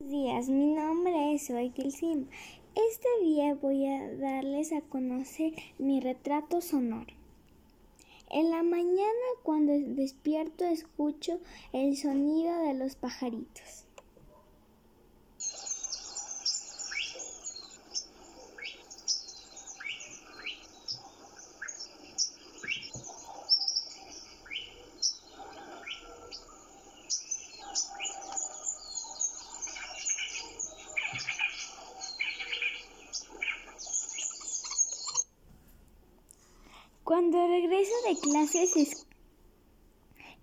días, mi nombre es Soy Sim. Este día voy a darles a conocer mi retrato sonoro. En la mañana cuando despierto escucho el sonido de los pajaritos. Cuando regreso de clases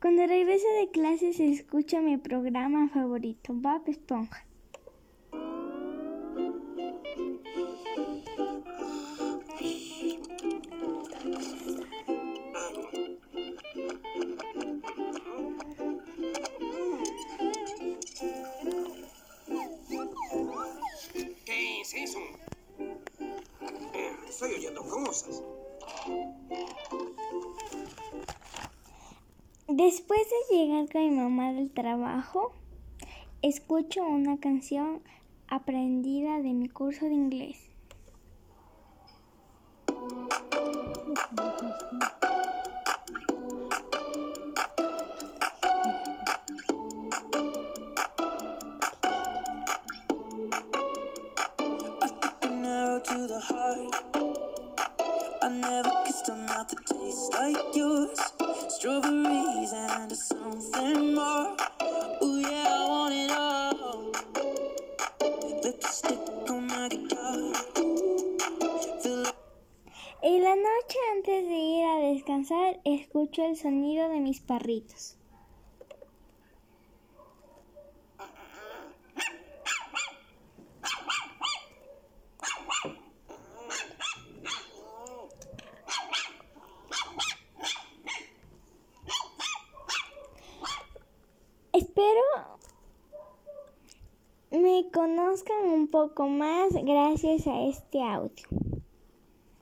cuando regreso de clases escucho mi programa favorito, Bob Esponja. ¿Qué es eso? Eh, estoy oyendo cosas. Después de llegar con mi mamá del trabajo, escucho una canción aprendida de mi curso de inglés. Never like yours. Strawberries and. En la noche antes de ir a descansar, escucho el sonido de mis perritos. Espero me conozcan un poco más gracias a este audio.